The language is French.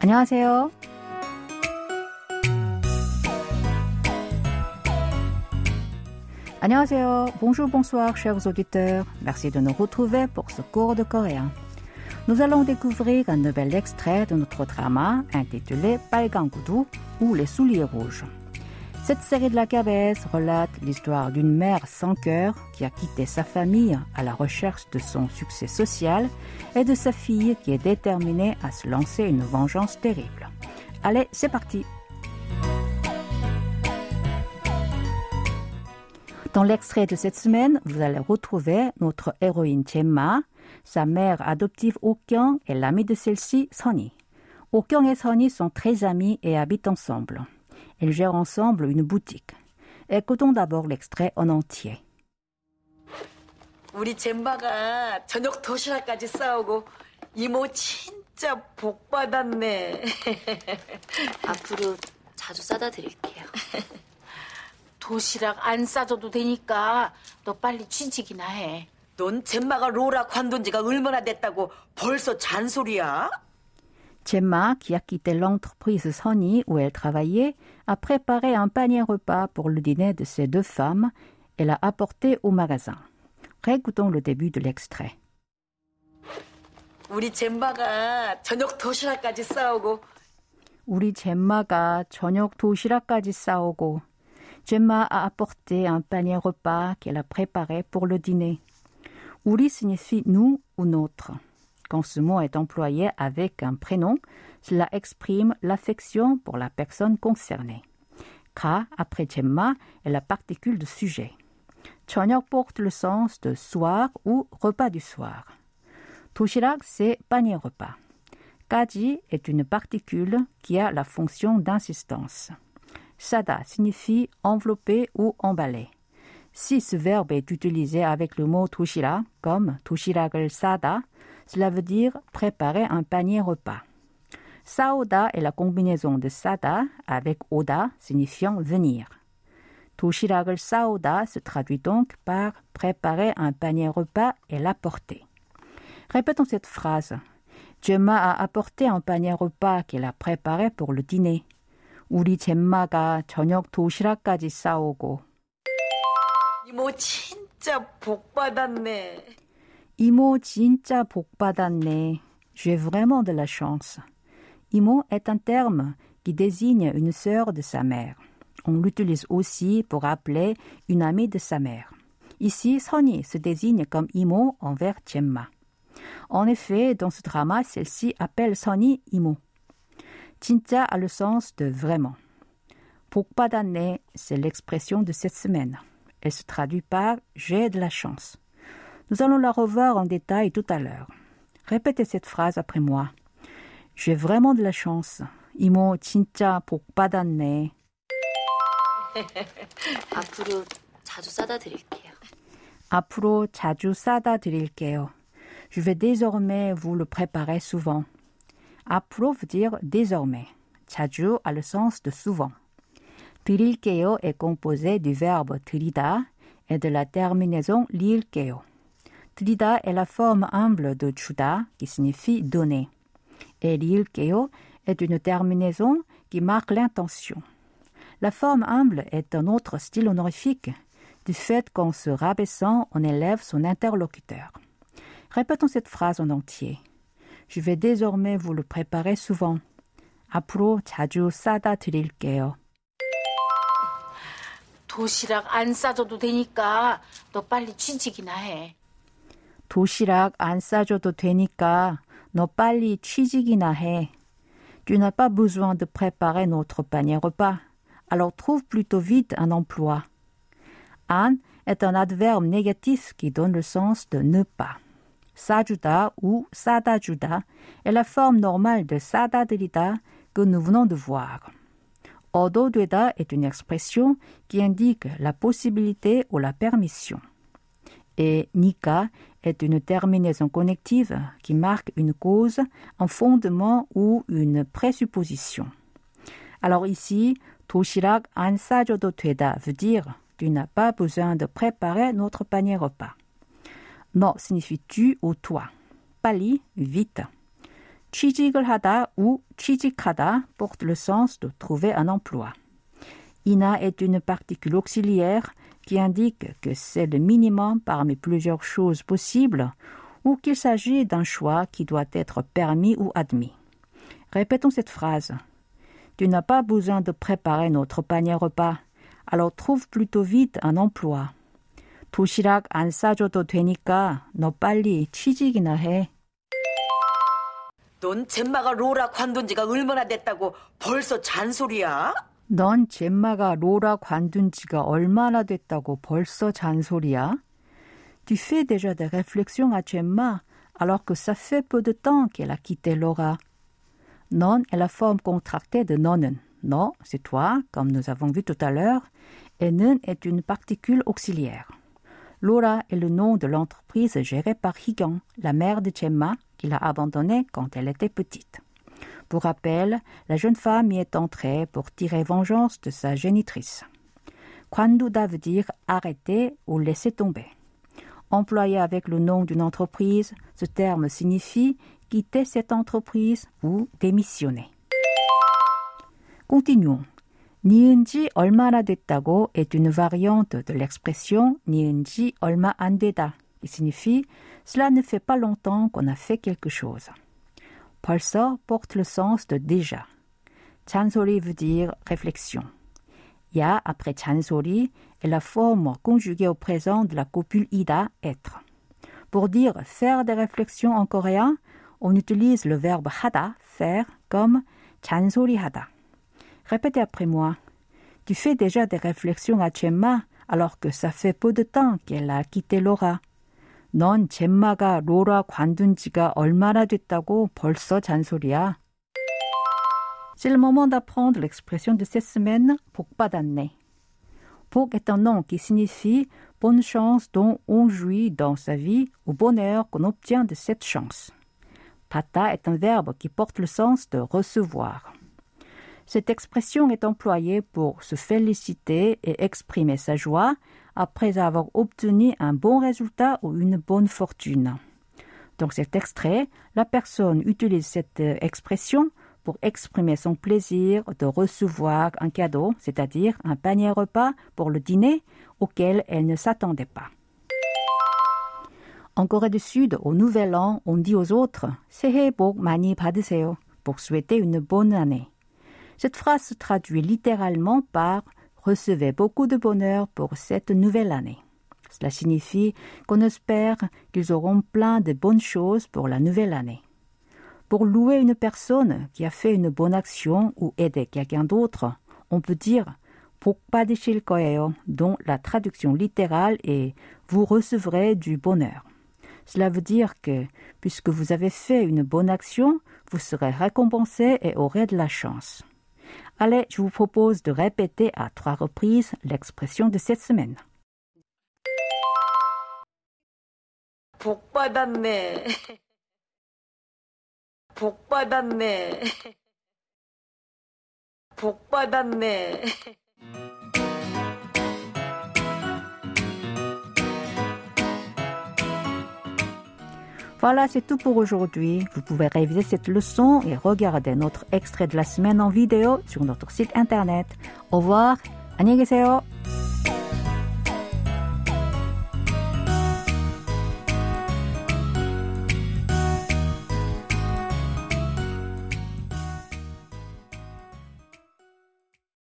안녕하세요. 안녕하세요. Bonjour, bonsoir, chers auditeurs. Merci de nous retrouver pour ce cours de coréen. Nous allons découvrir un nouvel extrait de notre drama intitulé Palgangudu ou Les souliers rouges. Cette série de la KBS relate l'histoire d'une mère sans cœur qui a quitté sa famille à la recherche de son succès social et de sa fille qui est déterminée à se lancer une vengeance terrible. Allez, c'est parti Dans l'extrait de cette semaine, vous allez retrouver notre héroïne Gemma, sa mère adoptive Okyang et l'ami de celle-ci, Sonny. Okyang et Sonny sont très amis et habitent ensemble. Ils gèrent ensemble une boutique. Écoutons d'abord l'extrait en entier. 우리 젬바가 저녁 도시락까지 싸오고 이모 진짜 복 받았네. 앞으로 자주 싸다 드릴게요. 도시락 안 싸줘도 되니까 너 빨리 취직이나 해. 넌 젬마가 로라 관둔 지가 얼마나 됐다고 벌써 잔소리야? Gemma, qui a quitté l'entreprise Sony où elle travaillait, a préparé un panier repas pour le dîner de ses deux femmes et l'a apporté au magasin. Récoutons le début de l'extrait. 우리 젬바가 저녁 도시락까지 싸오고 우리 젬마가 저녁 도시락까지 싸오고 Gemma a apporté un panier repas qu'elle a préparé pour le dîner. Uri signifie nous ou notre. Quand ce mot est employé avec un prénom, cela exprime l'affection pour la personne concernée. Ka, après Chemma, est la particule de sujet. Chonyok porte le sens de soir ou repas du soir. Toshirak, c'est panier repas. Kaji est une particule qui a la fonction d'insistance. Sada signifie envelopper ou emballer. Si ce verbe est utilisé avec le mot toshira, comme toshirak을 sada, cela veut dire préparer un panier repas. Saoda est la combinaison de sada avec oda signifiant venir. 도시락을 싸오다 se traduit donc par préparer un panier repas et l'apporter. Répétons cette phrase. Gemma a apporté un panier repas qu'elle a préparé pour le dîner. 우리 젬마가 저녁 도시락까지 싸오고 이모 진짜 복 받았네. 이모 진짜 복 받았네. J'ai vraiment de la chance. Imo est un terme qui désigne une sœur de sa mère. On l'utilise aussi pour appeler une amie de sa mère. Ici, Sonny se désigne comme Imo envers Gemma. En effet, dans ce drama, celle-ci appelle Sonny Imo. 진짜 a le sens de vraiment. 복 받았네, c'est l'expression de cette semaine. Elle se traduit par j'ai de la chance. Nous allons la revoir en détail tout à l'heure. Répétez cette phrase après moi. J'ai vraiment de la chance. 이모 진짜 복 받았네. 앞으로 자주 싸다 드릴게요. 앞으로 자주 싸다 드릴게요. Je vais désormais vous le préparer souvent. 앞으로 veut dire désormais. 자주 a le sens de souvent. 드릴게요 est composé du verbe 드리다 et de la terminaison 릴 게요. 드리다 est la forme humble de 주다 qui signifie donner. Et 릴게요 est une terminaison qui marque l'intention. La forme humble est un autre style honorifique du fait qu'en se rabaissant, on élève son interlocuteur. Répétons cette phrase en entier. Je vais désormais vous le préparer souvent. 앞으로 자주 싸다 드릴게요. 도시락 안 싸줘도 되니까 너 빨리 취직이나 해. 도시락 안 싸줘도 되니까 너 빨리 취직이나 해. Tu n'as pas besoin de préparer notre panier repas. Alors trouve plutôt vite un emploi. 안 est un adverbe négatif qui donne le sens de ne pas. 싸주다 ou 싸다주다 est la forme normale de 싸다드리다 que nous venons de voir. 얻어되다 est une expression qui indique la possibilité ou la permission. Et nika est une terminaison connective qui marque une cause, un fondement ou une présupposition. Alors ici, 도시락 안 싸줘도 되다 veut dire tu n'as pas besoin de préparer notre panier repas. No signifie tu ou toi. 빨리, vite. 취직을 하다 ou 취직하다 porte le sens de trouver un emploi. Ina est une particule auxiliaire qui indique que c'est le minimum parmi plusieurs choses possibles ou qu'il s'agit d'un choix qui doit être permis ou admis. Répétons cette phrase. Tu n'as pas besoin de préparer notre panier repas, alors trouve plutôt vite un emploi. 도시락 안 싸줘도 되니까 너 빨리 취직이나 해. 넌 젬마가 로라 관둔 지가 얼마나 됐다고 벌써 잔소리야? 넌 젬마가 로라 관둔 지가 얼마나 됐다고 벌써 잔소리야? Tu fais déjà des réflexions à Gemma alors que ça fait peu de temps qu'elle a quitté Laura. Non est la forme contractée de nonnen. Non, c'est toi, comme nous avons vu tout à l'heure, et nen est une particule auxiliaire. Laura est le nom de l'entreprise gérée par Higan, la mère de Gemma, qui l'a abandonnée quand elle était petite. Pour rappel, la jeune femme y est entrée pour tirer vengeance de sa génitrice. Kwanduda veut dire arrêter ou laisser tomber. Employé avec le nom d'une entreprise, ce terme signifie quitter cette entreprise ou démissionner. Continuons. 니은지 얼마나 됐다고 est une variante de l'expression 니은지 얼마 안 되다 qui signifie cela ne fait pas longtemps qu'on a fait quelque chose. 벌써 porte le sens de déjà. 잔소리 veut dire réflexion. Ya après 잔소리 est la forme conjuguée au présent de la copule ida être. Pour dire faire des réflexions en coréen, on utilise le verbe hada, faire, comme 잔소리하다. Répétez après moi. Tu fais déjà des réflexions à Gemma alors que ça fait peu de temps qu'elle a quitté Laura. 넌 젬마가 로라 관둔 지가 얼마나 됐다고 벌써 잔소리야. C'est le moment d'apprendre l'expression de cette semaine, 복받았네. 복 est un nom qui signifie bonne chance dont on jouit dans sa vie ou bonheur qu'on obtient de cette chance. Pata est un verbe qui porte le sens de recevoir. Cette expression est employée pour se féliciter et exprimer sa joie après avoir obtenu un bon résultat ou une bonne fortune. Dans cet extrait, la personne utilise cette expression pour exprimer son plaisir de recevoir un cadeau, c'est-à-dire un panier repas pour le dîner auquel elle ne s'attendait pas. En Corée du Sud, au Nouvel An, on dit aux autres 새해 복 많이 받으세요 pour souhaiter une bonne année. Cette phrase se traduit littéralement par recevez beaucoup de bonheur pour cette nouvelle année. Cela signifie qu'on espère qu'ils auront plein de bonnes choses pour la nouvelle année. Pour louer une personne qui a fait une bonne action ou aider quelqu'un d'autre, on peut dire 복 받으실 거예요, dont la traduction littérale est vous recevrez du bonheur. Cela veut dire que, puisque vous avez fait une bonne action, vous serez récompensé et aurez de la chance. Allez, je vous propose de répéter à trois reprises l'expression de cette semaine. 복 받았네. 복 받았네. 복 받았네. Voilà, c'est tout pour aujourd'hui. Vous pouvez réviser cette leçon et regarder notre extrait de la semaine en vidéo sur notre site internet. Au revoir. 안녕히 계세요.